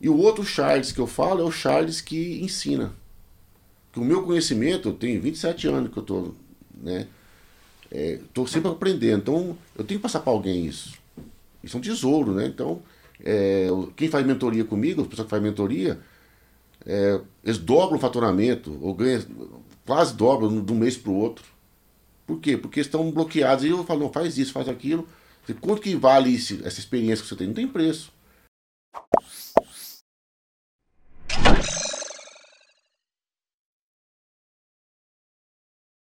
E o outro Charles que eu falo é o Charles que ensina. Que o meu conhecimento, eu tenho 27 anos que eu estou, né? Estou é, sempre aprendendo. Então, eu tenho que passar para alguém isso. Isso é um tesouro, né? Então, é, quem faz mentoria comigo, as pessoas que fazem mentoria, é, eles dobram o faturamento, ou ganham, quase dobram de um mês para o outro. Por quê? Porque estão bloqueados. E eu falo, não, faz isso, faz aquilo. Quanto que vale isso, essa experiência que você tem? Não tem preço.